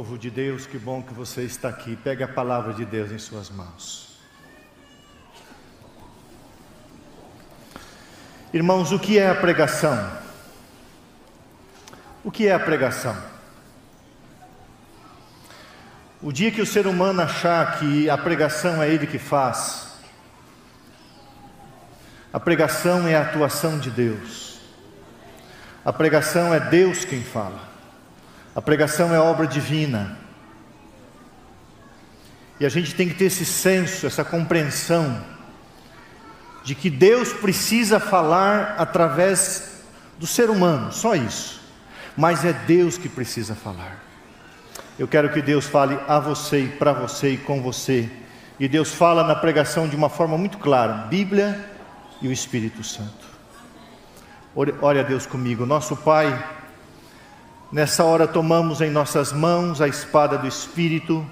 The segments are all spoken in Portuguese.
Povo de Deus, que bom que você está aqui. Pegue a palavra de Deus em suas mãos. Irmãos, o que é a pregação? O que é a pregação? O dia que o ser humano achar que a pregação é ele que faz, a pregação é a atuação de Deus. A pregação é Deus quem fala. A pregação é obra divina. E a gente tem que ter esse senso, essa compreensão de que Deus precisa falar através do ser humano, só isso. Mas é Deus que precisa falar. Eu quero que Deus fale a você e para você e com você. E Deus fala na pregação de uma forma muito clara: Bíblia e o Espírito Santo. Ore a Deus comigo, nosso Pai. Nessa hora tomamos em nossas mãos a espada do Espírito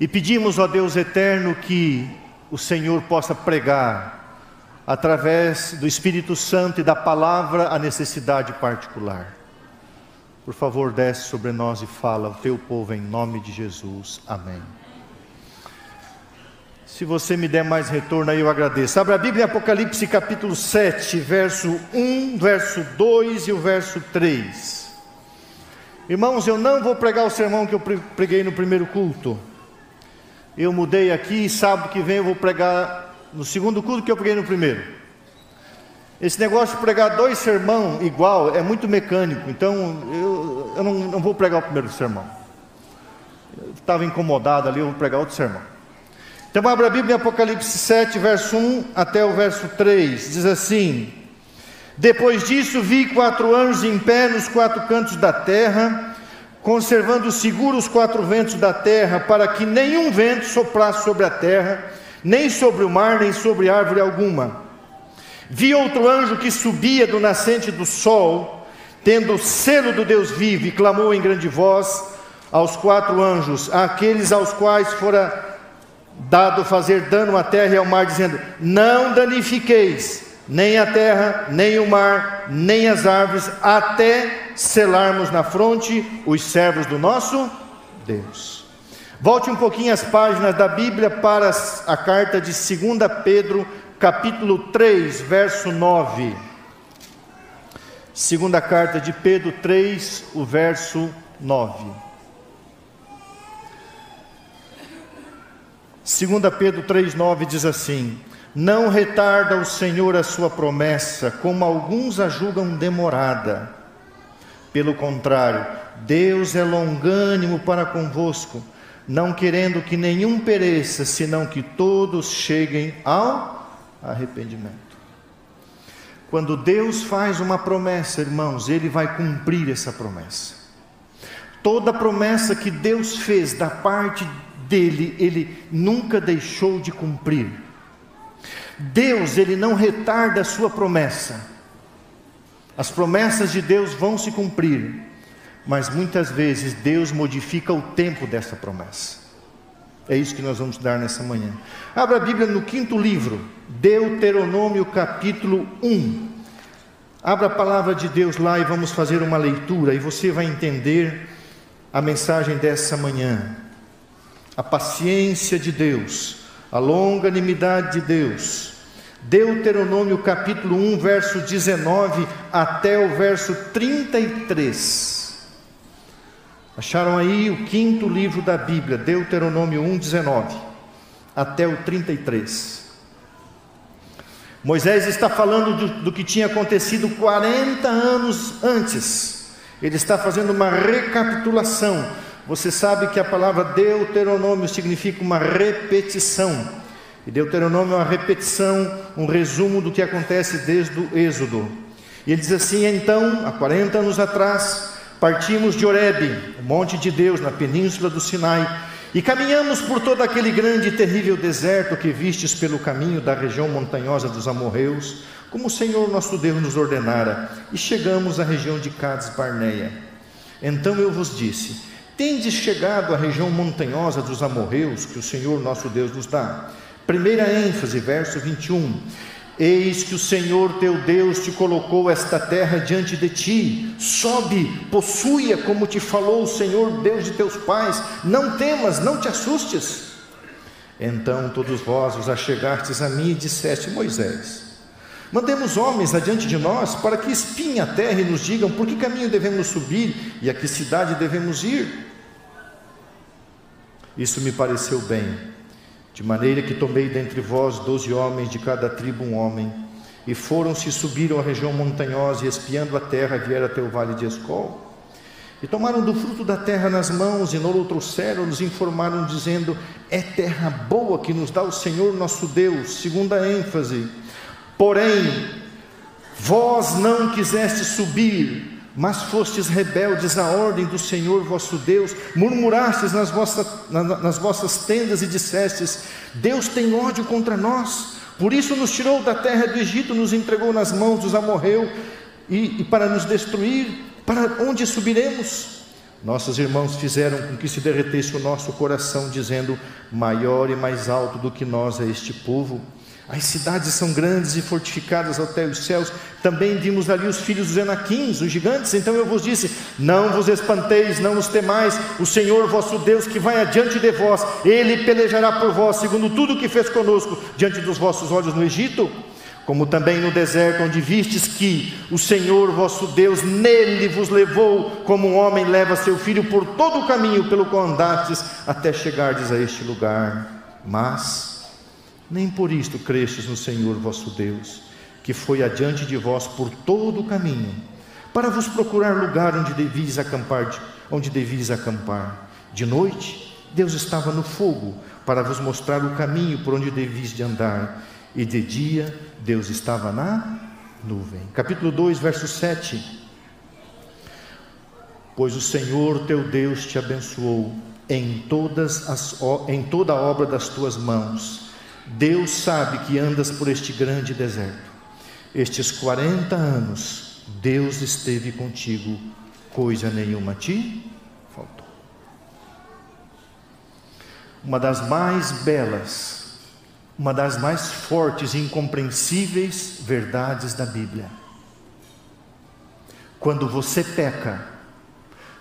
e pedimos, ó Deus eterno, que o Senhor possa pregar através do Espírito Santo e da palavra a necessidade particular. Por favor, desce sobre nós e fala o teu povo em nome de Jesus. Amém. Se você me der mais retorno aí, eu agradeço. Abra a Bíblia em Apocalipse capítulo 7, verso 1, verso 2 e o verso 3. Irmãos, eu não vou pregar o sermão que eu preguei no primeiro culto. Eu mudei aqui e sábado que vem eu vou pregar no segundo culto que eu preguei no primeiro. Esse negócio de pregar dois sermão igual é muito mecânico, então eu, eu não, não vou pregar o primeiro sermão. Estava incomodado ali, eu vou pregar outro sermão. Então abra a Bíblia em Apocalipse 7, verso 1 até o verso 3. Diz assim: depois disso, vi quatro anjos em pé nos quatro cantos da terra, conservando seguros os quatro ventos da terra, para que nenhum vento soprasse sobre a terra, nem sobre o mar, nem sobre árvore alguma. Vi outro anjo que subia do nascente do sol, tendo o selo do Deus vivo, e clamou em grande voz aos quatro anjos, àqueles aos quais fora dado fazer dano à terra e ao mar, dizendo: Não danifiqueis nem a terra, nem o mar, nem as árvores, até selarmos na fronte os servos do nosso Deus. Volte um pouquinho as páginas da Bíblia para a carta de 2 Pedro, capítulo 3, verso 9. Segunda carta de Pedro 3, o verso 9. 2 Pedro 3,9 diz assim: não retarda o Senhor a sua promessa, como alguns a julgam demorada. Pelo contrário, Deus é longânimo para convosco, não querendo que nenhum pereça, senão que todos cheguem ao arrependimento. Quando Deus faz uma promessa, irmãos, Ele vai cumprir essa promessa. Toda promessa que Deus fez da parte dele, Ele nunca deixou de cumprir. Deus, ele não retarda a sua promessa. As promessas de Deus vão se cumprir, mas muitas vezes Deus modifica o tempo dessa promessa. É isso que nós vamos dar nessa manhã. Abra a Bíblia no quinto livro, Deuteronômio capítulo 1. Abra a palavra de Deus lá e vamos fazer uma leitura e você vai entender a mensagem dessa manhã. A paciência de Deus a longanimidade de Deus. Deuteronômio capítulo 1, verso 19 até o verso 33. Acharam aí o quinto livro da Bíblia, Deuteronômio 1, 19 até o 33. Moisés está falando do, do, que tinha acontecido 40 anos antes. Ele está fazendo uma recapitulação você sabe que a palavra Deuteronômio significa uma repetição. E Deuteronômio é uma repetição, um resumo do que acontece desde o Êxodo. E ele diz assim: então, há 40 anos atrás, partimos de Horebe, o monte de Deus, na península do Sinai, e caminhamos por todo aquele grande e terrível deserto que vistes pelo caminho da região montanhosa dos amorreus, como o Senhor nosso Deus nos ordenara, e chegamos à região de Cades Barneia. Então eu vos disse: Tendes chegado à região montanhosa dos amorreus que o Senhor nosso Deus nos dá. Primeira ênfase, verso 21. Eis que o Senhor teu Deus te colocou esta terra diante de ti. Sobe, possui-a como te falou o Senhor Deus de teus pais. Não temas, não te assustes. Então todos vós os achegastes a mim e disseste: Moisés, mandemos homens adiante de nós para que espiem a terra e nos digam por que caminho devemos subir e a que cidade devemos ir. Isso me pareceu bem de maneira que tomei dentre vós doze homens, de cada tribo um homem, e foram-se subiram à região montanhosa, e espiando a terra, vieram até o vale de Escol. E tomaram do fruto da terra nas mãos, e não o trouxeram, nos informaram, dizendo: É terra boa que nos dá o Senhor nosso Deus, segunda ênfase. Porém, vós não quisestes subir, mas fostes rebeldes à ordem do Senhor vosso Deus, murmurastes nas vossas, nas vossas tendas e dissestes: Deus tem ódio contra nós, por isso nos tirou da terra do Egito, nos entregou nas mãos dos amorreus e, e para nos destruir, para onde subiremos? Nossos irmãos fizeram com que se derretesse o nosso coração, dizendo: Maior e mais alto do que nós é este povo as cidades são grandes e fortificadas até os céus. Também vimos ali os filhos dos Enaquins, os gigantes. Então eu vos disse: Não vos espanteis, não os temais. O Senhor vosso Deus, que vai adiante de vós, ele pelejará por vós, segundo tudo o que fez conosco diante dos vossos olhos no Egito. Como também no deserto, onde vistes que o Senhor vosso Deus nele vos levou, como um homem leva seu filho por todo o caminho pelo qual andastes, até chegardes a este lugar. Mas nem por isto crestes no Senhor vosso Deus, que foi adiante de vós por todo o caminho, para vos procurar lugar onde devis acampar, onde devis acampar. De noite, Deus estava no fogo, para vos mostrar o caminho por onde devis de andar, e de dia Deus estava na nuvem. Capítulo 2, verso 7. Pois o Senhor teu Deus te abençoou em todas as em toda a obra das tuas mãos Deus sabe que andas por este grande deserto. Estes 40 anos, Deus esteve contigo, coisa nenhuma te faltou. Uma das mais belas, uma das mais fortes e incompreensíveis verdades da Bíblia. Quando você peca,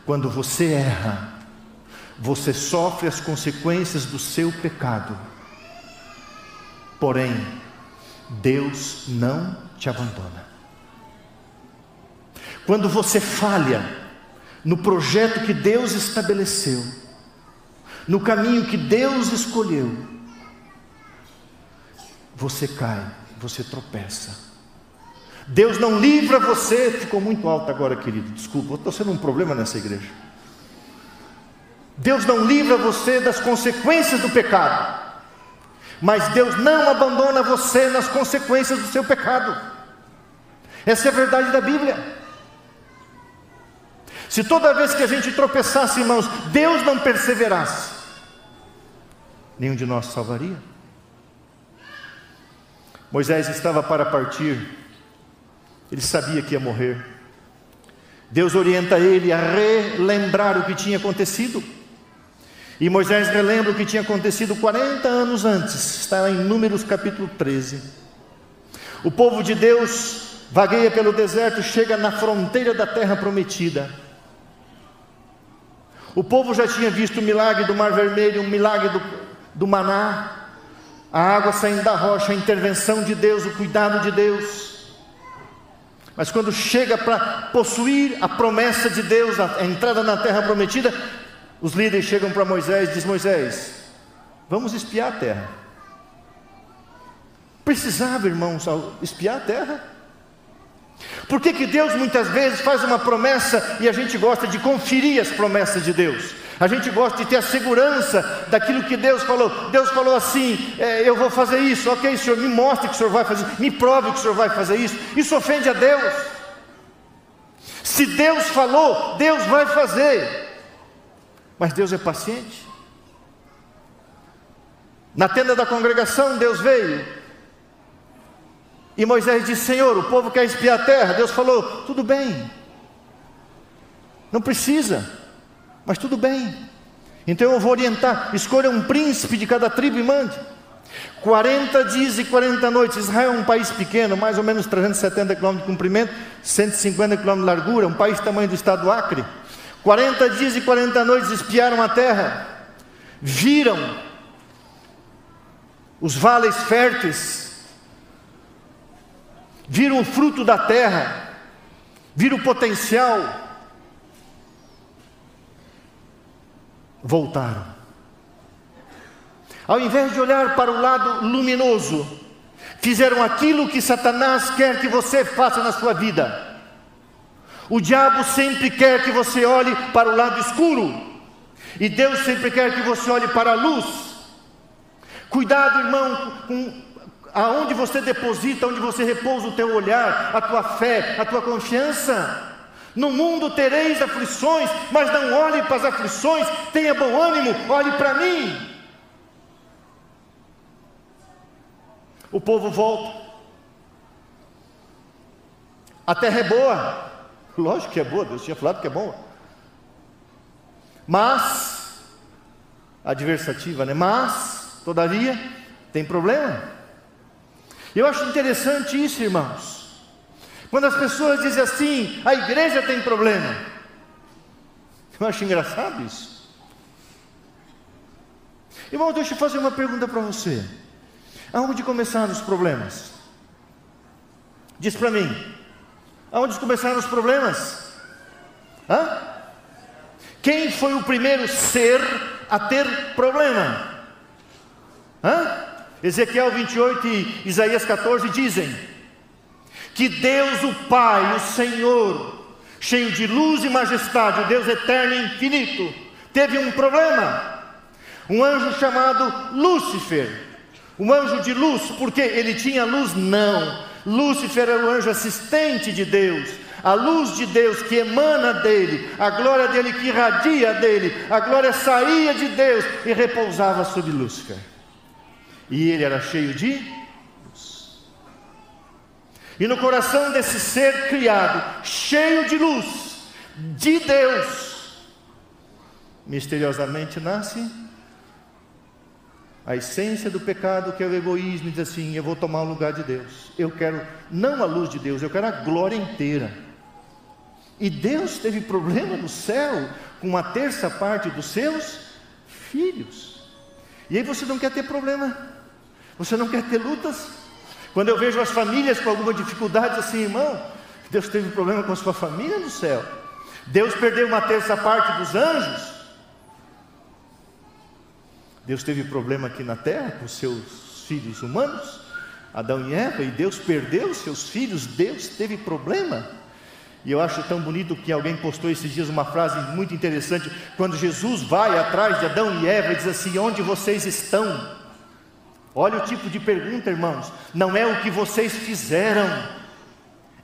quando você erra, você sofre as consequências do seu pecado Porém, Deus não te abandona. Quando você falha no projeto que Deus estabeleceu, no caminho que Deus escolheu, você cai, você tropeça. Deus não livra você, ficou muito alto agora, querido, desculpa, estou sendo um problema nessa igreja. Deus não livra você das consequências do pecado. Mas Deus não abandona você nas consequências do seu pecado. Essa é a verdade da Bíblia. Se toda vez que a gente tropeçasse, irmãos, Deus não perseverasse, nenhum de nós salvaria. Moisés estava para partir, ele sabia que ia morrer. Deus orienta ele a relembrar o que tinha acontecido. E Moisés relembra o que tinha acontecido 40 anos antes, está em Números capítulo 13. O povo de Deus vagueia pelo deserto, chega na fronteira da terra prometida. O povo já tinha visto o milagre do Mar Vermelho, o milagre do, do maná, a água saindo da rocha, a intervenção de Deus, o cuidado de Deus. Mas quando chega para possuir a promessa de Deus, a entrada na terra prometida, os líderes chegam para Moisés e dizem: Moisés, vamos espiar a terra. Precisava, irmãos, espiar a terra? Por que, que Deus muitas vezes faz uma promessa e a gente gosta de conferir as promessas de Deus? A gente gosta de ter a segurança daquilo que Deus falou. Deus falou assim: é, eu vou fazer isso, ok, Senhor, me mostre que o Senhor vai fazer, me prove que o Senhor vai fazer isso. Isso ofende a Deus. Se Deus falou, Deus vai fazer. Mas Deus é paciente. Na tenda da congregação, Deus veio. E Moisés disse: Senhor, o povo quer espiar a terra. Deus falou: Tudo bem. Não precisa, mas tudo bem. Então eu vou orientar: escolha um príncipe de cada tribo e mande. 40 dias e 40 noites. Israel é um país pequeno, mais ou menos 370 quilômetros de comprimento, 150 quilômetros de largura, um país tamanho do estado do Acre. 40 dias e 40 noites espiaram a terra, viram os vales férteis, viram o fruto da terra, viram o potencial, voltaram. Ao invés de olhar para o lado luminoso, fizeram aquilo que Satanás quer que você faça na sua vida. O diabo sempre quer que você olhe para o lado escuro, e Deus sempre quer que você olhe para a luz. Cuidado, irmão, com aonde você deposita, onde você repousa o teu olhar, a tua fé, a tua confiança. No mundo tereis aflições, mas não olhe para as aflições, tenha bom ânimo, olhe para mim. O povo volta. A terra é boa. Lógico que é boa, Deus tinha falado que é boa. Mas, adversativa, né? Mas, todavia, tem problema. Eu acho interessante isso, irmãos. Quando as pessoas dizem assim, a igreja tem problema. Eu acho engraçado isso. Irmão, deixa eu fazer uma pergunta para você. Aonde começaram os problemas? Diz para mim. Aonde começaram os problemas? Hã? Quem foi o primeiro ser a ter problema? Hã? Ezequiel 28 e Isaías 14 dizem que Deus, o Pai, o Senhor, cheio de luz e majestade, o Deus eterno e infinito, teve um problema. Um anjo chamado Lúcifer um anjo de luz, porque ele tinha luz? Não. Lúcifer era o anjo assistente de Deus, a luz de Deus que emana dele, a glória dele que irradia dele, a glória saía de Deus e repousava sobre Lúcifer. E ele era cheio de luz. E no coração desse ser criado, cheio de luz, de Deus, misteriosamente nasce a essência do pecado, que é o egoísmo, diz assim: eu vou tomar o lugar de Deus. Eu quero não a luz de Deus, eu quero a glória inteira. E Deus teve problema no céu com uma terça parte dos seus filhos. E aí você não quer ter problema, você não quer ter lutas. Quando eu vejo as famílias com alguma dificuldade, assim, irmão, Deus teve problema com a sua família no céu. Deus perdeu uma terça parte dos anjos. Deus teve problema aqui na terra com seus filhos humanos, Adão e Eva, e Deus perdeu seus filhos, Deus teve problema. E eu acho tão bonito que alguém postou esses dias uma frase muito interessante, quando Jesus vai atrás de Adão e Eva e diz assim: Onde vocês estão? Olha o tipo de pergunta, irmãos, não é o que vocês fizeram,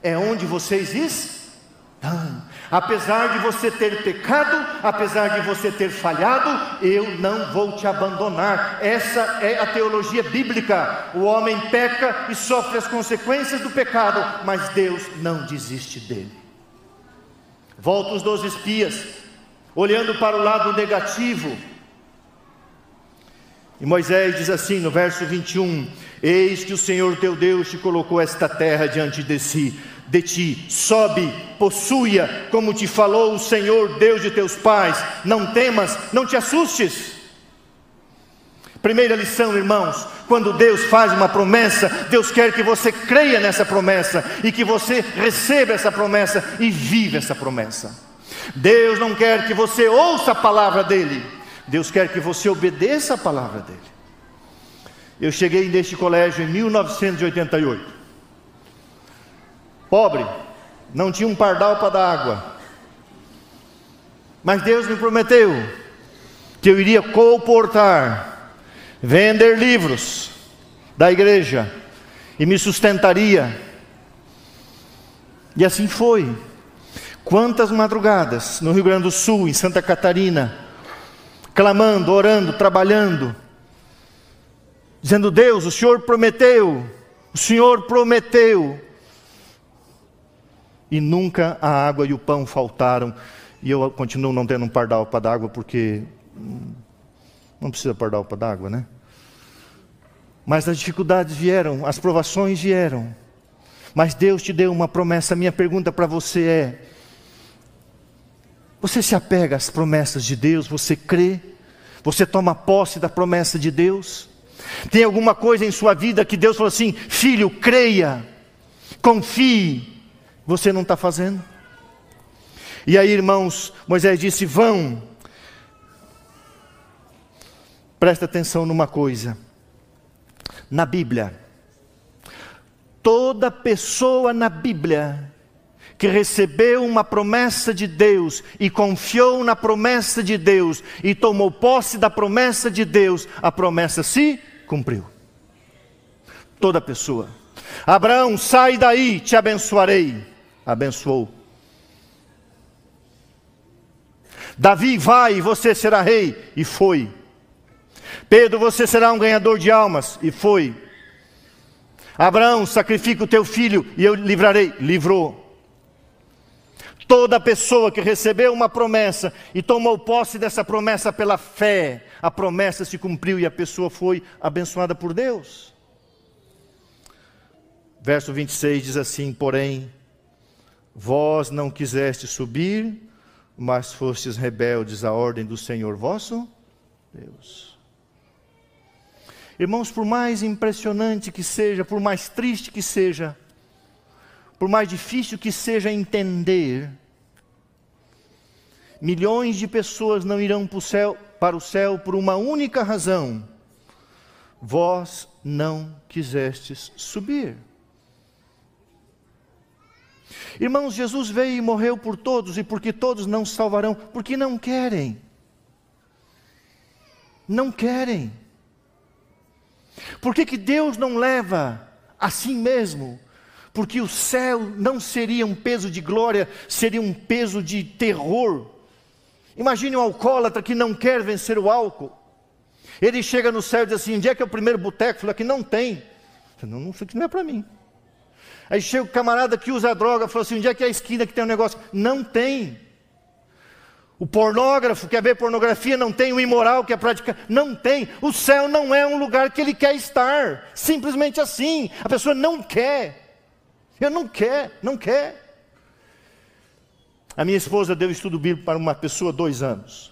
é onde vocês estão. Apesar de você ter pecado, apesar de você ter falhado, eu não vou te abandonar. Essa é a teologia bíblica. O homem peca e sofre as consequências do pecado, mas Deus não desiste dele. Volta os doze espias, olhando para o lado negativo. E Moisés diz assim no verso 21: Eis que o Senhor teu Deus te colocou esta terra diante de si de ti. Sobe, possua, como te falou o Senhor, Deus de teus pais. Não temas, não te assustes. Primeira lição, irmãos: quando Deus faz uma promessa, Deus quer que você creia nessa promessa e que você receba essa promessa e viva essa promessa. Deus não quer que você ouça a palavra dele, Deus quer que você obedeça a palavra dele. Eu cheguei neste colégio em 1988 pobre, não tinha um pardal para dar água. Mas Deus me prometeu que eu iria comportar, vender livros da igreja e me sustentaria. E assim foi. Quantas madrugadas no Rio Grande do Sul, em Santa Catarina, clamando, orando, trabalhando, dizendo: Deus, o Senhor prometeu, o Senhor prometeu, e nunca a água e o pão faltaram. E eu continuo não tendo um pardal para água, porque hum, não precisa pardal para água, né? Mas as dificuldades vieram, as provações vieram. Mas Deus te deu uma promessa. Minha pergunta para você é: você se apega às promessas de Deus? Você crê? Você toma posse da promessa de Deus? Tem alguma coisa em sua vida que Deus falou assim: filho, creia, confie. Você não está fazendo? E aí, irmãos, Moisés disse: vão. Presta atenção numa coisa. Na Bíblia, toda pessoa na Bíblia que recebeu uma promessa de Deus e confiou na promessa de Deus e tomou posse da promessa de Deus, a promessa se cumpriu. Toda pessoa. Abraão, sai daí, te abençoarei. Abençoou. Davi, vai, você será rei. E foi. Pedro, você será um ganhador de almas. E foi. Abraão, sacrifica o teu filho e eu livrarei. Livrou. Toda pessoa que recebeu uma promessa e tomou posse dessa promessa pela fé, a promessa se cumpriu e a pessoa foi abençoada por Deus. Verso 26 diz assim: Porém, vós não quiseste subir, mas fostes rebeldes à ordem do Senhor vosso Deus. Irmãos, por mais impressionante que seja, por mais triste que seja, por mais difícil que seja entender, milhões de pessoas não irão para o céu, para o céu por uma única razão: vós não quisestes subir. Irmãos, Jesus veio e morreu por todos, e porque todos não salvarão, porque não querem. Não querem. Por que, que Deus não leva assim mesmo? Porque o céu não seria um peso de glória, seria um peso de terror. Imagine um alcoólatra que não quer vencer o álcool. Ele chega no céu e diz assim: onde é que é o primeiro boteco? Fala que não tem. Não, não não é para mim. Aí chega o camarada que usa droga, fala assim: onde é que é a esquina que tem um negócio? Não tem. O pornógrafo quer ver pornografia, não tem. O imoral quer praticar, não tem. O céu não é um lugar que ele quer estar. Simplesmente assim. A pessoa não quer. Eu não quer, não quer. A minha esposa deu estudo bíblico para uma pessoa dois anos.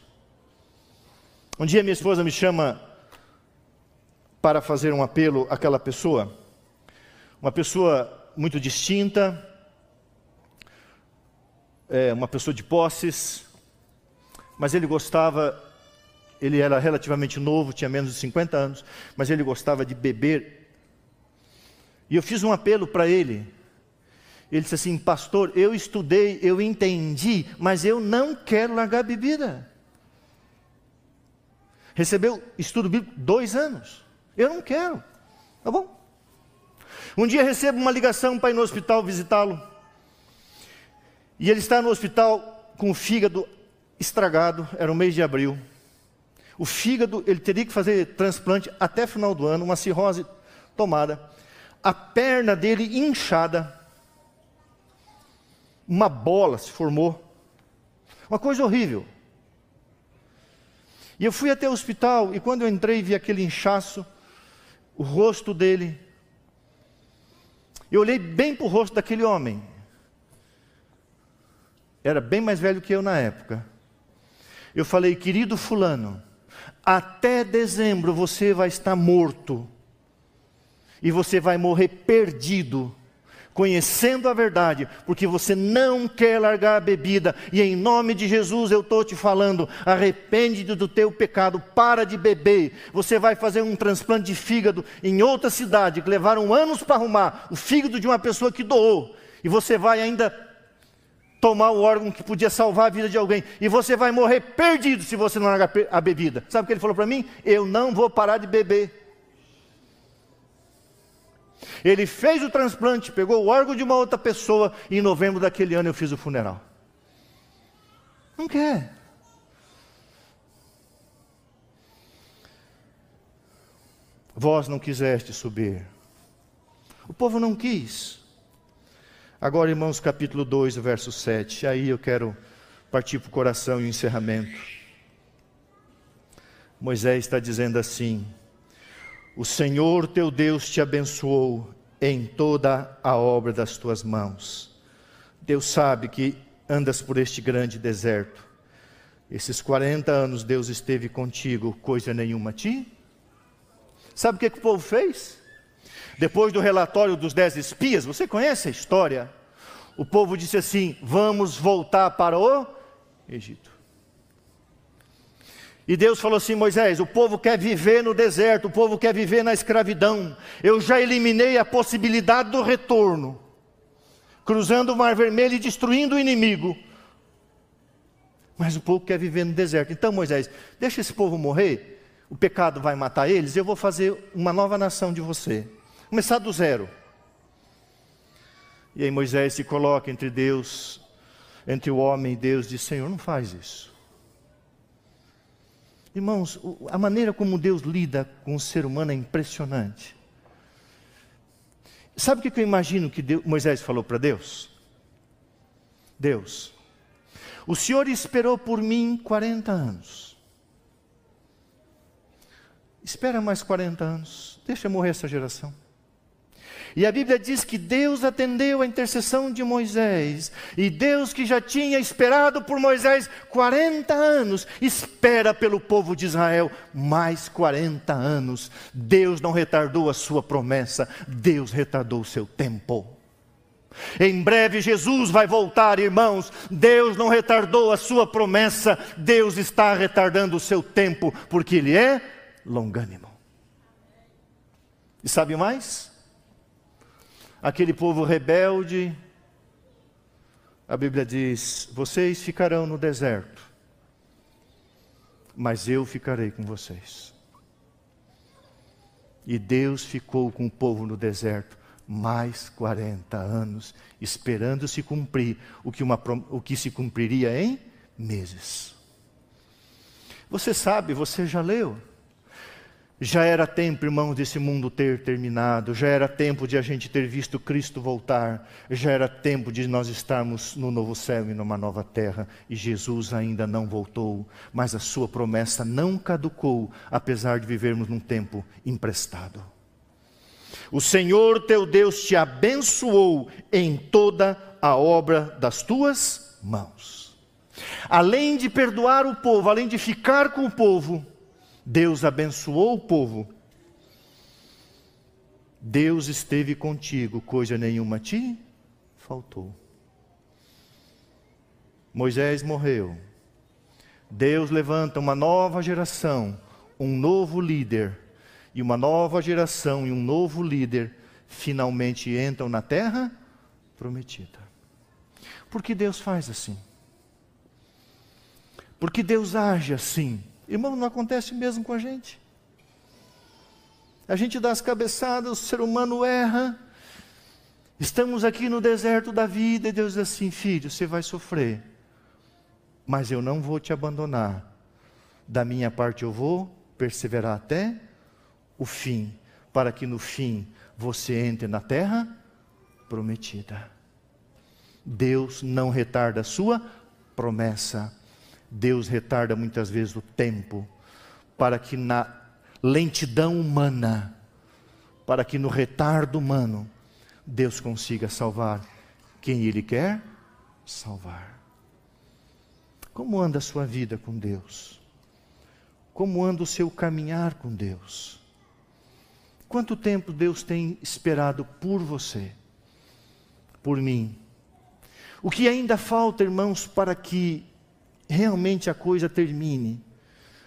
Um dia minha esposa me chama para fazer um apelo àquela pessoa, uma pessoa muito distinta, é, uma pessoa de posses, mas ele gostava, ele era relativamente novo, tinha menos de 50 anos, mas ele gostava de beber. E eu fiz um apelo para ele, ele disse assim: Pastor, eu estudei, eu entendi, mas eu não quero largar a bebida. Recebeu estudo bíblico dois anos. Eu não quero. Tá bom. Um dia recebo uma ligação para ir no hospital visitá-lo. E ele está no hospital com o fígado estragado, era o mês de abril. O fígado, ele teria que fazer transplante até final do ano, uma cirrose tomada. A perna dele inchada uma bola se formou. Uma coisa horrível. E eu fui até o hospital e quando eu entrei vi aquele inchaço, o rosto dele. Eu olhei bem para o rosto daquele homem. Era bem mais velho que eu na época. Eu falei, querido Fulano, até dezembro você vai estar morto. E você vai morrer perdido conhecendo a verdade, porque você não quer largar a bebida, e em nome de Jesus eu estou te falando: arrepende-te do teu pecado, para de beber. Você vai fazer um transplante de fígado em outra cidade, que levaram anos para arrumar o fígado de uma pessoa que doou, e você vai ainda tomar o órgão que podia salvar a vida de alguém, e você vai morrer perdido se você não largar a bebida. Sabe o que ele falou para mim? Eu não vou parar de beber. Ele fez o transplante, pegou o órgão de uma outra pessoa e em novembro daquele ano eu fiz o funeral. Não quer. Vós não quiseste subir. O povo não quis. Agora, irmãos, capítulo 2, verso 7. Aí eu quero partir para o coração e o encerramento. Moisés está dizendo assim: O Senhor teu Deus te abençoou em toda a obra das tuas mãos. Deus sabe que andas por este grande deserto. Esses 40 anos Deus esteve contigo, coisa nenhuma a ti. Sabe o que, que o povo fez? Depois do relatório dos dez espias, você conhece a história? O povo disse assim: Vamos voltar para o Egito. E Deus falou assim: Moisés, o povo quer viver no deserto, o povo quer viver na escravidão. Eu já eliminei a possibilidade do retorno, cruzando o Mar Vermelho e destruindo o inimigo. Mas o povo quer viver no deserto. Então, Moisés, deixa esse povo morrer, o pecado vai matar eles, eu vou fazer uma nova nação de você. Começar do zero. E aí Moisés se coloca entre Deus, entre o homem e Deus, diz: Senhor, não faz isso. Irmãos, a maneira como Deus lida com o ser humano é impressionante. Sabe o que eu imagino que Deus, Moisés falou para Deus? Deus, o Senhor esperou por mim 40 anos. Espera mais 40 anos, deixa morrer essa geração. E a Bíblia diz que Deus atendeu a intercessão de Moisés, e Deus que já tinha esperado por Moisés 40 anos, espera pelo povo de Israel mais 40 anos. Deus não retardou a sua promessa, Deus retardou o seu tempo. Em breve Jesus vai voltar, irmãos. Deus não retardou a sua promessa, Deus está retardando o seu tempo, porque Ele é longânimo. E sabe mais? Aquele povo rebelde, a Bíblia diz: vocês ficarão no deserto, mas eu ficarei com vocês. E Deus ficou com o povo no deserto mais 40 anos, esperando se cumprir o que, uma, o que se cumpriria em meses. Você sabe, você já leu. Já era tempo, irmãos, desse mundo ter terminado, já era tempo de a gente ter visto Cristo voltar, já era tempo de nós estarmos no novo céu e numa nova terra, e Jesus ainda não voltou, mas a sua promessa não caducou, apesar de vivermos num tempo emprestado. O Senhor teu Deus te abençoou em toda a obra das tuas mãos. Além de perdoar o povo, além de ficar com o povo, Deus abençoou o povo. Deus esteve contigo, coisa nenhuma te faltou. Moisés morreu. Deus levanta uma nova geração, um novo líder. E uma nova geração e um novo líder finalmente entram na terra prometida. Por que Deus faz assim? Porque Deus age assim. Irmão, não acontece mesmo com a gente. A gente dá as cabeçadas, o ser humano erra. Estamos aqui no deserto da vida e Deus diz assim: filho, você vai sofrer, mas eu não vou te abandonar. Da minha parte eu vou perseverar até o fim, para que no fim você entre na terra prometida. Deus não retarda a sua promessa. Deus retarda muitas vezes o tempo, para que na lentidão humana, para que no retardo humano, Deus consiga salvar quem Ele quer salvar. Como anda a sua vida com Deus? Como anda o seu caminhar com Deus? Quanto tempo Deus tem esperado por você, por mim? O que ainda falta, irmãos, para que realmente a coisa termine,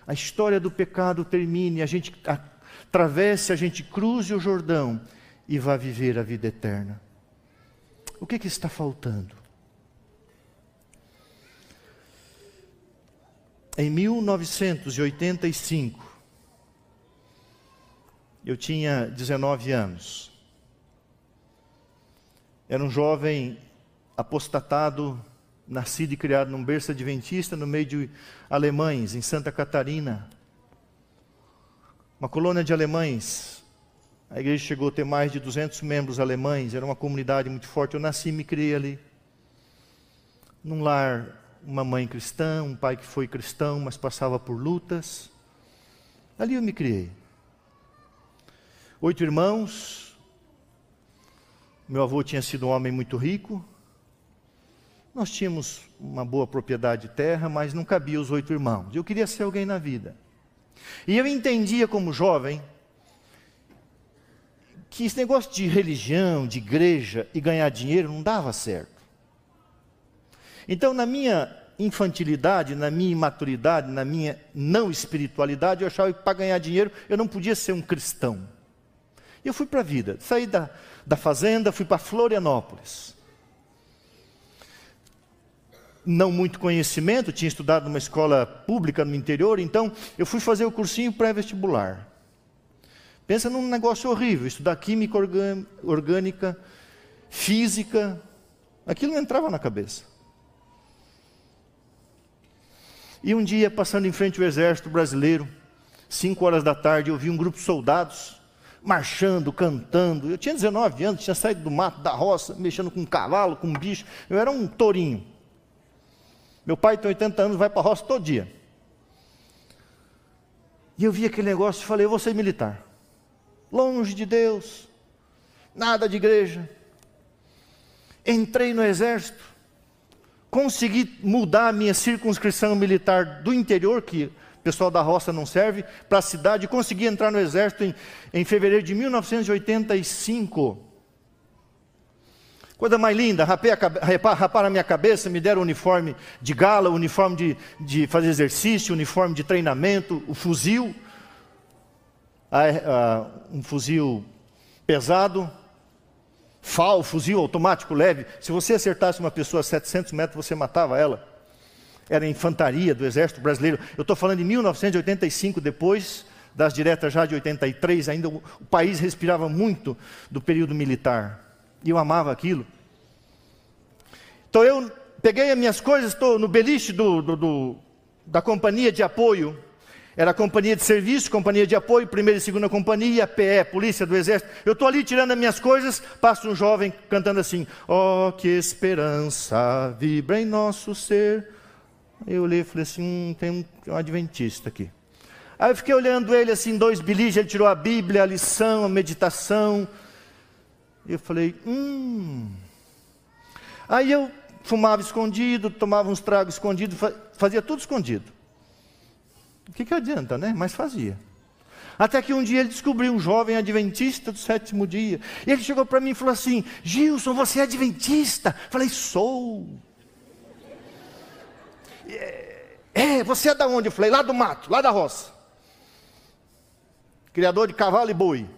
a história do pecado termine, a gente atravesse, a gente cruze o Jordão e vá viver a vida eterna. O que, que está faltando? Em 1985, eu tinha 19 anos. Era um jovem apostatado nascido e criado num berço adventista no meio de alemães, em Santa Catarina. Uma colônia de alemães. A igreja chegou a ter mais de 200 membros alemães, era uma comunidade muito forte. Eu nasci e me criei ali. Num lar, uma mãe cristã, um pai que foi cristão, mas passava por lutas. Ali eu me criei. Oito irmãos. Meu avô tinha sido um homem muito rico. Nós tínhamos uma boa propriedade de terra, mas não cabia os oito irmãos. Eu queria ser alguém na vida. E eu entendia como jovem que esse negócio de religião, de igreja e ganhar dinheiro não dava certo. Então, na minha infantilidade, na minha imaturidade, na minha não espiritualidade, eu achava que para ganhar dinheiro eu não podia ser um cristão. E eu fui para a vida, saí da, da fazenda, fui para Florianópolis. Não muito conhecimento, tinha estudado numa escola pública no interior, então eu fui fazer o cursinho pré-vestibular. Pensa num negócio horrível, estudar química orgânica, física, aquilo não entrava na cabeça. E um dia, passando em frente ao exército brasileiro, cinco horas da tarde, eu vi um grupo de soldados marchando, cantando. Eu tinha 19 anos, tinha saído do mato, da roça, mexendo com um cavalo, com um bicho. Eu era um tourinho. Meu pai tem 80 anos, vai para a roça todo dia. E eu vi aquele negócio e falei, eu vou ser militar longe de Deus, nada de igreja. Entrei no exército, consegui mudar a minha circunscrição militar do interior, que o pessoal da roça não serve, para a cidade, consegui entrar no exército em, em fevereiro de 1985. Coisa mais linda, rapei a, raparam a minha cabeça, me deram uniforme de gala, uniforme de, de fazer exercício, uniforme de treinamento, o fuzil um fuzil pesado, FAL, fuzil automático leve. Se você acertasse uma pessoa a 700 metros, você matava ela. Era infantaria do Exército Brasileiro. Eu estou falando de 1985, depois das diretas já de 83, ainda o, o país respirava muito do período militar. E eu amava aquilo. Então eu peguei as minhas coisas, estou no beliche do, do, do, da companhia de apoio era a companhia de serviço, companhia de apoio, primeira e segunda companhia, PE, polícia do exército. Eu estou ali tirando as minhas coisas, passa um jovem cantando assim: Oh, que esperança vibra em nosso ser. Eu olhei e falei assim: hum, tem um, adventista aqui. Aí eu fiquei olhando ele assim, dois belijos, ele tirou a Bíblia, a lição, a meditação. E eu falei: hum. Aí eu fumava escondido, tomava uns tragos escondidos, fazia tudo escondido. O que, que adianta, né? Mas fazia. Até que um dia ele descobriu um jovem adventista do sétimo dia. E ele chegou para mim e falou assim: Gilson, você é adventista? Falei, sou. É, é, você é da onde? Eu falei, lá do mato, lá da roça. Criador de cavalo e boi.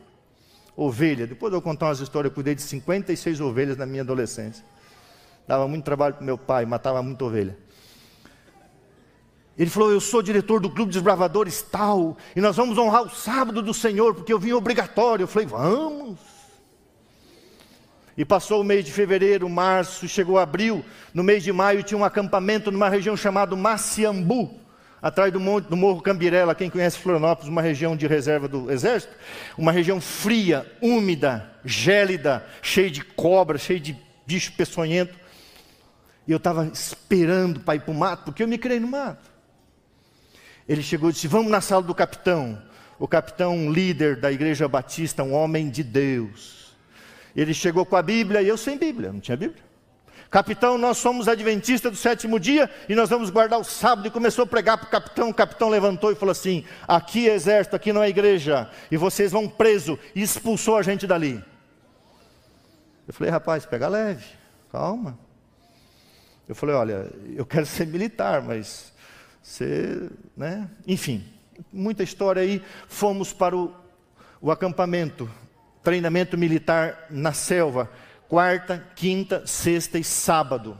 Ovelha. Depois eu vou contar umas histórias. Eu cuidei de 56 ovelhas na minha adolescência. Dava muito trabalho para meu pai, matava muita ovelha. Ele falou: Eu sou diretor do Clube dos Bravadores tal, e nós vamos honrar o sábado do Senhor, porque eu vim obrigatório. Eu falei: Vamos. E passou o mês de fevereiro, março, chegou abril. No mês de maio tinha um acampamento numa região chamada Maciambu, atrás do, monte, do Morro Cambirela. Quem conhece Florianópolis, uma região de reserva do Exército, uma região fria, úmida, gélida, cheia de cobra, cheia de bicho peçonhento. E eu estava esperando para ir para o mato, porque eu me criei no mato. Ele chegou e disse: Vamos na sala do capitão. O capitão, um líder da igreja batista, um homem de Deus. Ele chegou com a Bíblia e eu sem Bíblia, não tinha Bíblia. Capitão, nós somos adventistas do sétimo dia e nós vamos guardar o sábado. E começou a pregar para o capitão. O capitão levantou e falou assim: Aqui é exército, aqui não é igreja. E vocês vão preso. E expulsou a gente dali. Eu falei: Rapaz, pega leve, calma. Eu falei: Olha, eu quero ser militar, mas você, né? Enfim, muita história aí. Fomos para o, o acampamento, treinamento militar na selva, quarta, quinta, sexta e sábado.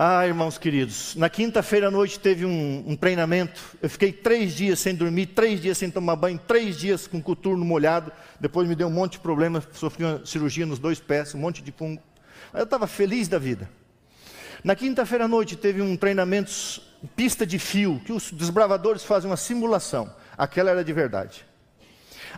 Ah, irmãos queridos, na quinta-feira à noite teve um, um, treinamento. Eu fiquei três dias sem dormir, três dias sem tomar banho, três dias com coturno molhado. Depois me deu um monte de problemas, sofri uma cirurgia nos dois pés, um monte de fungo. Eu estava feliz da vida. Na quinta-feira à noite teve um treinamento pista de fio, que os desbravadores fazem uma simulação. Aquela era de verdade.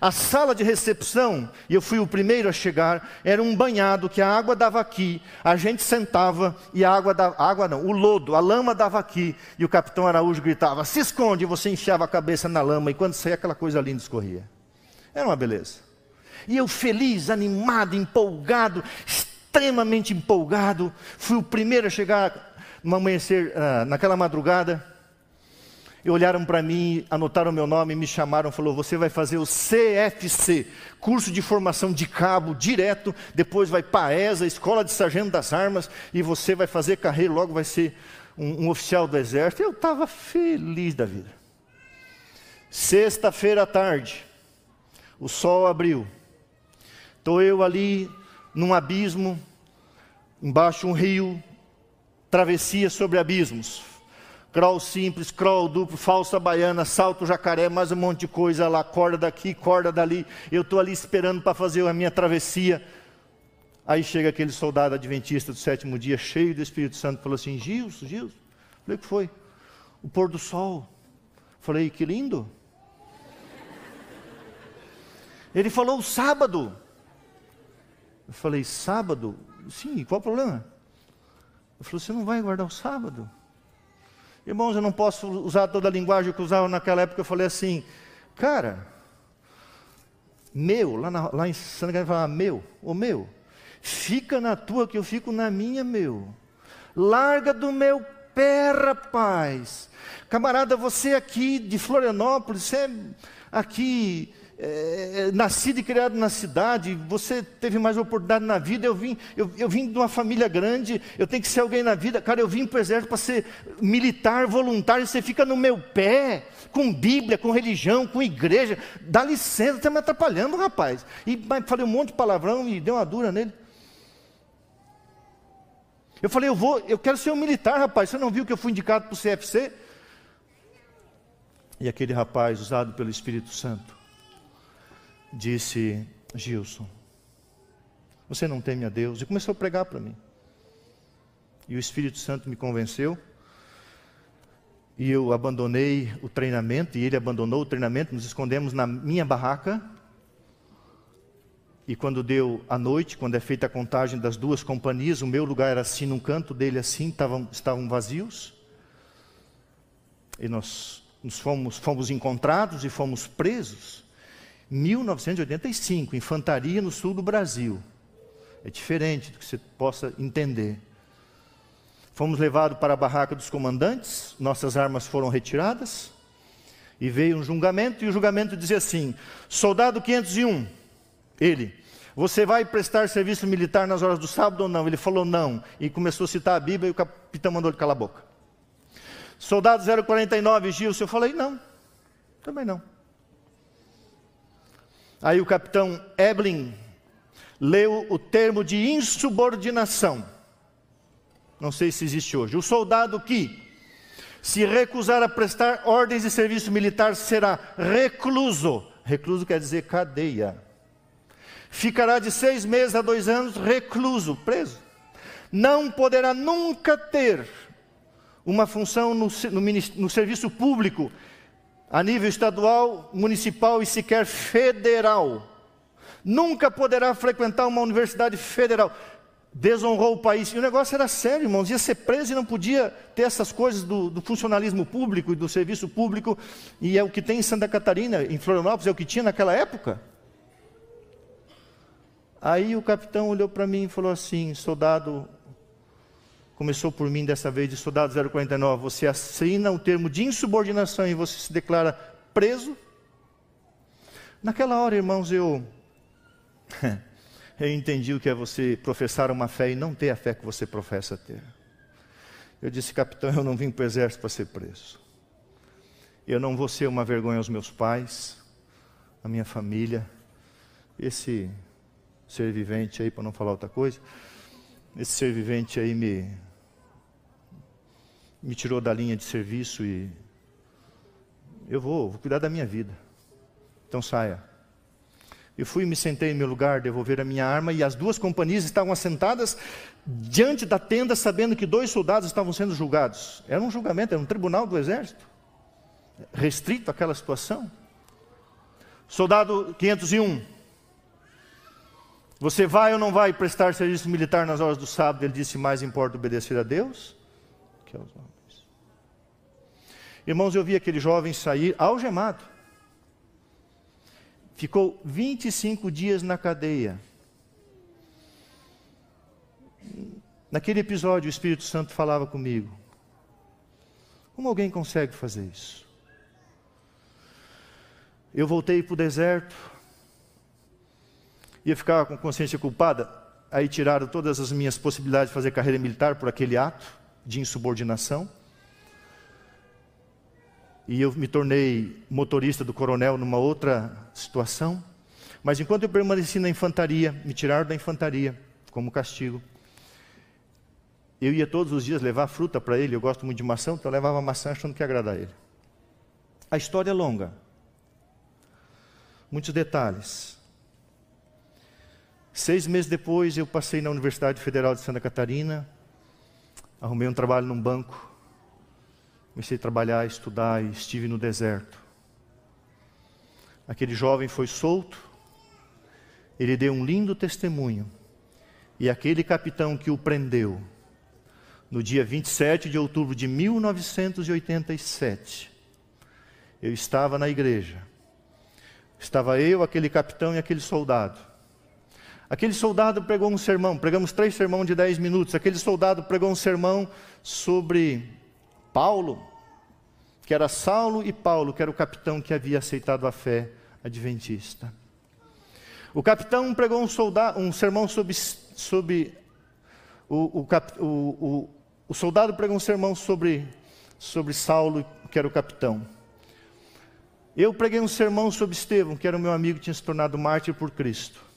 A sala de recepção, e eu fui o primeiro a chegar, era um banhado que a água dava aqui, a gente sentava e a água dava, água não, o lodo, a lama dava aqui, e o capitão Araújo gritava: "Se esconde!" E você enfiava a cabeça na lama e quando saía aquela coisa linda escorria. Era uma beleza. E eu feliz, animado, empolgado, extremamente empolgado, fui o primeiro a chegar no amanhecer, uh, naquela madrugada. E olharam para mim, anotaram meu nome, me chamaram, falou: "Você vai fazer o CFC, curso de formação de cabo direto, depois vai para a ESA, Escola de Sargento das Armas, e você vai fazer carreira, logo vai ser um, um oficial do exército". Eu estava feliz da vida. Sexta-feira à tarde, o sol abriu. Estou eu ali num abismo, embaixo um rio, travessia sobre abismos. Crawl simples, crawl duplo, falsa baiana, salto jacaré, mais um monte de coisa lá, corda daqui, corda dali. Eu estou ali esperando para fazer a minha travessia. Aí chega aquele soldado adventista do sétimo dia, cheio do Espírito Santo, falou assim: Gilson, Gilson. Falei: o que foi? O pôr do sol. Falei: que lindo. Ele falou: o sábado. Eu falei, sábado? Sim, qual o problema? Ele falou, você não vai guardar o sábado? Irmãos, eu não posso usar toda a linguagem que usava naquela época. Eu falei assim, cara, meu, lá, na, lá em Santa Catarina falava meu, o meu, fica na tua que eu fico na minha, meu. Larga do meu pé, rapaz. Camarada, você aqui de Florianópolis, você é aqui é, nascido e criado na cidade, você teve mais oportunidade na vida, eu vim, eu, eu, vim de uma família grande, eu tenho que ser alguém na vida, cara, eu vim para o exército para ser militar, voluntário, você fica no meu pé, com Bíblia, com religião, com igreja, dá licença, está me atrapalhando, rapaz. E falei um monte de palavrão e deu uma dura nele. Eu falei, eu vou, eu quero ser um militar, rapaz, você não viu que eu fui indicado para o CFC? E aquele rapaz, usado pelo Espírito Santo, disse: Gilson, você não teme a Deus? E começou a pregar para mim. E o Espírito Santo me convenceu. E eu abandonei o treinamento, e ele abandonou o treinamento. Nos escondemos na minha barraca. E quando deu a noite, quando é feita a contagem das duas companhias, o meu lugar era assim, num canto dele assim, estavam, estavam vazios. E nós nos fomos, fomos encontrados e fomos presos. 1985, infantaria no sul do Brasil. É diferente do que você possa entender. Fomos levados para a barraca dos comandantes, nossas armas foram retiradas, e veio um julgamento, e o julgamento dizia assim: Soldado 501, ele, você vai prestar serviço militar nas horas do sábado ou não? Ele falou não, e começou a citar a Bíblia, e o capitão mandou ele calar a boca. Soldado 049, Gilson, eu falei não, também não. Aí o capitão Eblin leu o termo de insubordinação. Não sei se existe hoje. O soldado que se recusar a prestar ordens de serviço militar será recluso. Recluso quer dizer cadeia. Ficará de seis meses a dois anos recluso, preso. Não poderá nunca ter uma função no, no, no serviço público a nível estadual, municipal e sequer federal. Nunca poderá frequentar uma universidade federal. Desonrou o país. E o negócio era sério, irmãos. Ia ser preso e não podia ter essas coisas do, do funcionalismo público e do serviço público. E é o que tem em Santa Catarina, em Florianópolis, é o que tinha naquela época. Aí o capitão olhou para mim e falou assim: soldado começou por mim dessa vez de soldado 049, você assina o termo de insubordinação e você se declara preso. Naquela hora, irmãos, eu eu entendi o que é você professar uma fé e não ter a fé que você professa ter. Eu disse, capitão, eu não vim para o exército para ser preso. Eu não vou ser uma vergonha aos meus pais, à minha família, esse ser vivente aí, para não falar outra coisa, esse ser vivente aí me me tirou da linha de serviço e eu vou, vou cuidar da minha vida. Então saia. Eu fui e me sentei em meu lugar, devolver a minha arma, e as duas companhias estavam assentadas diante da tenda, sabendo que dois soldados estavam sendo julgados. Era um julgamento, era um tribunal do exército, restrito àquela situação. Soldado 501, você vai ou não vai prestar serviço militar nas horas do sábado? Ele disse: mais importa obedecer a Deus que aos homens. Irmãos, eu vi aquele jovem sair algemado. ficou 25 dias na cadeia. Naquele episódio, o Espírito Santo falava comigo: Como alguém consegue fazer isso? Eu voltei para o deserto, ia ficar com consciência culpada, aí tiraram todas as minhas possibilidades de fazer carreira militar por aquele ato de insubordinação. E eu me tornei motorista do coronel numa outra situação. Mas enquanto eu permaneci na infantaria, me tiraram da infantaria como castigo. Eu ia todos os dias levar fruta para ele, eu gosto muito de maçã, então eu levava maçã achando que ia agradar ele. A história é longa, muitos detalhes. Seis meses depois, eu passei na Universidade Federal de Santa Catarina, arrumei um trabalho num banco, comecei a trabalhar, estudar e estive no deserto. Aquele jovem foi solto, ele deu um lindo testemunho, e aquele capitão que o prendeu, no dia 27 de outubro de 1987, eu estava na igreja. Estava eu, aquele capitão e aquele soldado. Aquele soldado pregou um sermão, pregamos três sermões de dez minutos. Aquele soldado pregou um sermão sobre Paulo, que era Saulo e Paulo, que era o capitão que havia aceitado a fé adventista. O capitão pregou um, soldado, um sermão sobre, sobre o, o, o, o soldado pregou um sermão sobre, sobre Saulo, que era o capitão. Eu preguei um sermão sobre Estevão, que era o meu amigo que tinha se tornado mártir por Cristo.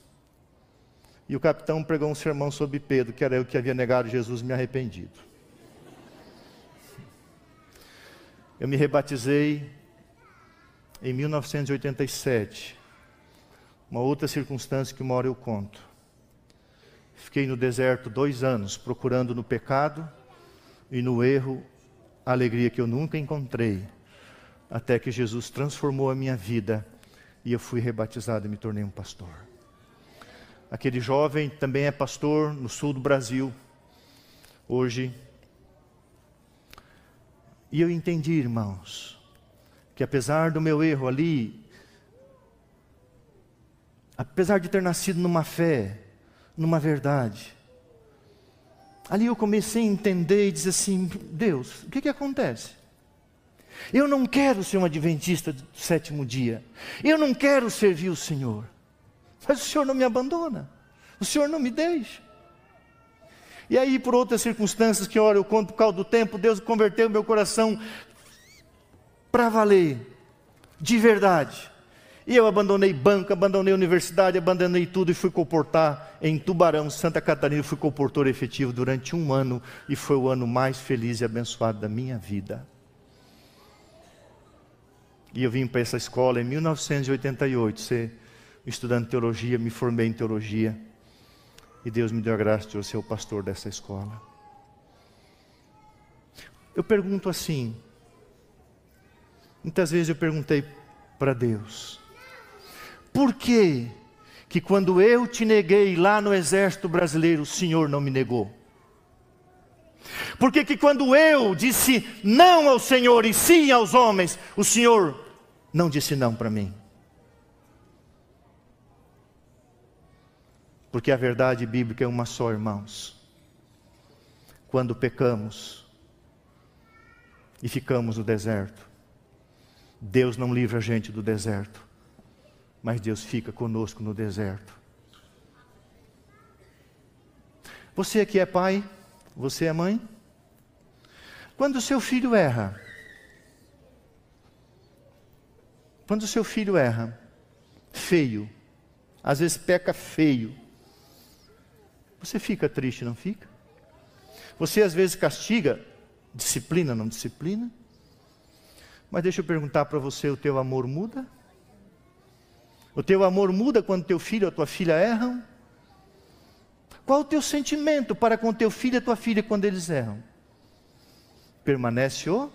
E o capitão pregou um sermão sobre Pedro, que era eu que havia negado Jesus me arrependido. Eu me rebatizei em 1987. Uma outra circunstância que uma hora eu conto. Fiquei no deserto dois anos procurando no pecado e no erro a alegria que eu nunca encontrei, até que Jesus transformou a minha vida e eu fui rebatizado e me tornei um pastor. Aquele jovem também é pastor no sul do Brasil, hoje. E eu entendi, irmãos, que apesar do meu erro ali, apesar de ter nascido numa fé, numa verdade, ali eu comecei a entender e dizer assim: Deus, o que, que acontece? Eu não quero ser um adventista do sétimo dia, eu não quero servir o Senhor, mas o Senhor não me abandona, o Senhor não me deixa. E aí, por outras circunstâncias que, ora, eu conto por causa do tempo, Deus converteu meu coração para valer, de verdade. E eu abandonei banco, abandonei universidade, abandonei tudo e fui comportar em Tubarão, Santa Catarina. Fui comportor efetivo durante um ano e foi o ano mais feliz e abençoado da minha vida. E eu vim para essa escola em 1988, ser estudante de teologia, me formei em teologia. E Deus me deu a graça de eu ser o pastor dessa escola. Eu pergunto assim, muitas vezes eu perguntei para Deus, por que que quando eu te neguei lá no exército brasileiro, o Senhor não me negou? Por que que quando eu disse não ao Senhor e sim aos homens, o Senhor não disse não para mim? Porque a verdade bíblica é uma só, irmãos. Quando pecamos e ficamos no deserto, Deus não livra a gente do deserto mas Deus fica conosco no deserto. Você aqui é pai? Você é mãe? Quando o seu filho erra, quando o seu filho erra, feio, às vezes peca feio, você fica triste, não fica? Você às vezes castiga, disciplina, não disciplina? Mas deixa eu perguntar para você: o teu amor muda? O teu amor muda quando teu filho ou tua filha erram? Qual o teu sentimento para com teu filho e tua filha quando eles erram? Permanece o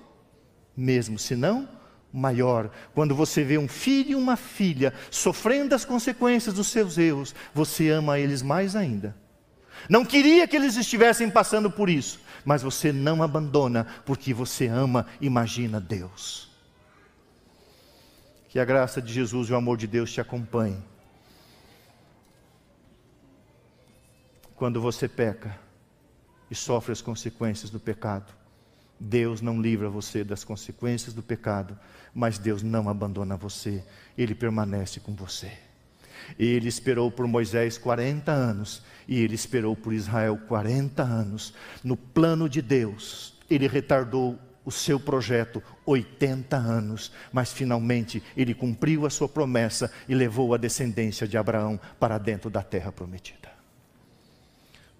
mesmo, se não maior. Quando você vê um filho e uma filha sofrendo as consequências dos seus erros, você ama eles mais ainda. Não queria que eles estivessem passando por isso, mas você não abandona porque você ama, imagina Deus. Que a graça de Jesus e o amor de Deus te acompanhem. Quando você peca e sofre as consequências do pecado, Deus não livra você das consequências do pecado, mas Deus não abandona você, Ele permanece com você. Ele esperou por Moisés 40 anos e ele esperou por Israel 40 anos. No plano de Deus, ele retardou o seu projeto 80 anos, mas finalmente ele cumpriu a sua promessa e levou a descendência de Abraão para dentro da terra prometida.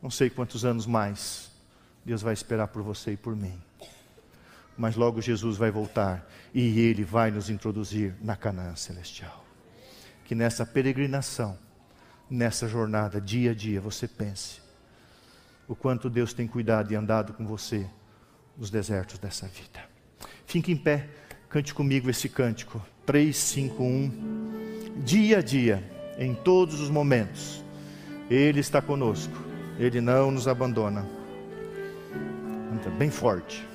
Não sei quantos anos mais Deus vai esperar por você e por mim. Mas logo Jesus vai voltar e ele vai nos introduzir na Canaã celestial que nessa peregrinação, nessa jornada, dia a dia, você pense o quanto Deus tem cuidado e andado com você nos desertos dessa vida. Fique em pé, cante comigo esse cântico. 3, 5, 1. Dia a dia, em todos os momentos, Ele está conosco, Ele não nos abandona. Canta bem forte.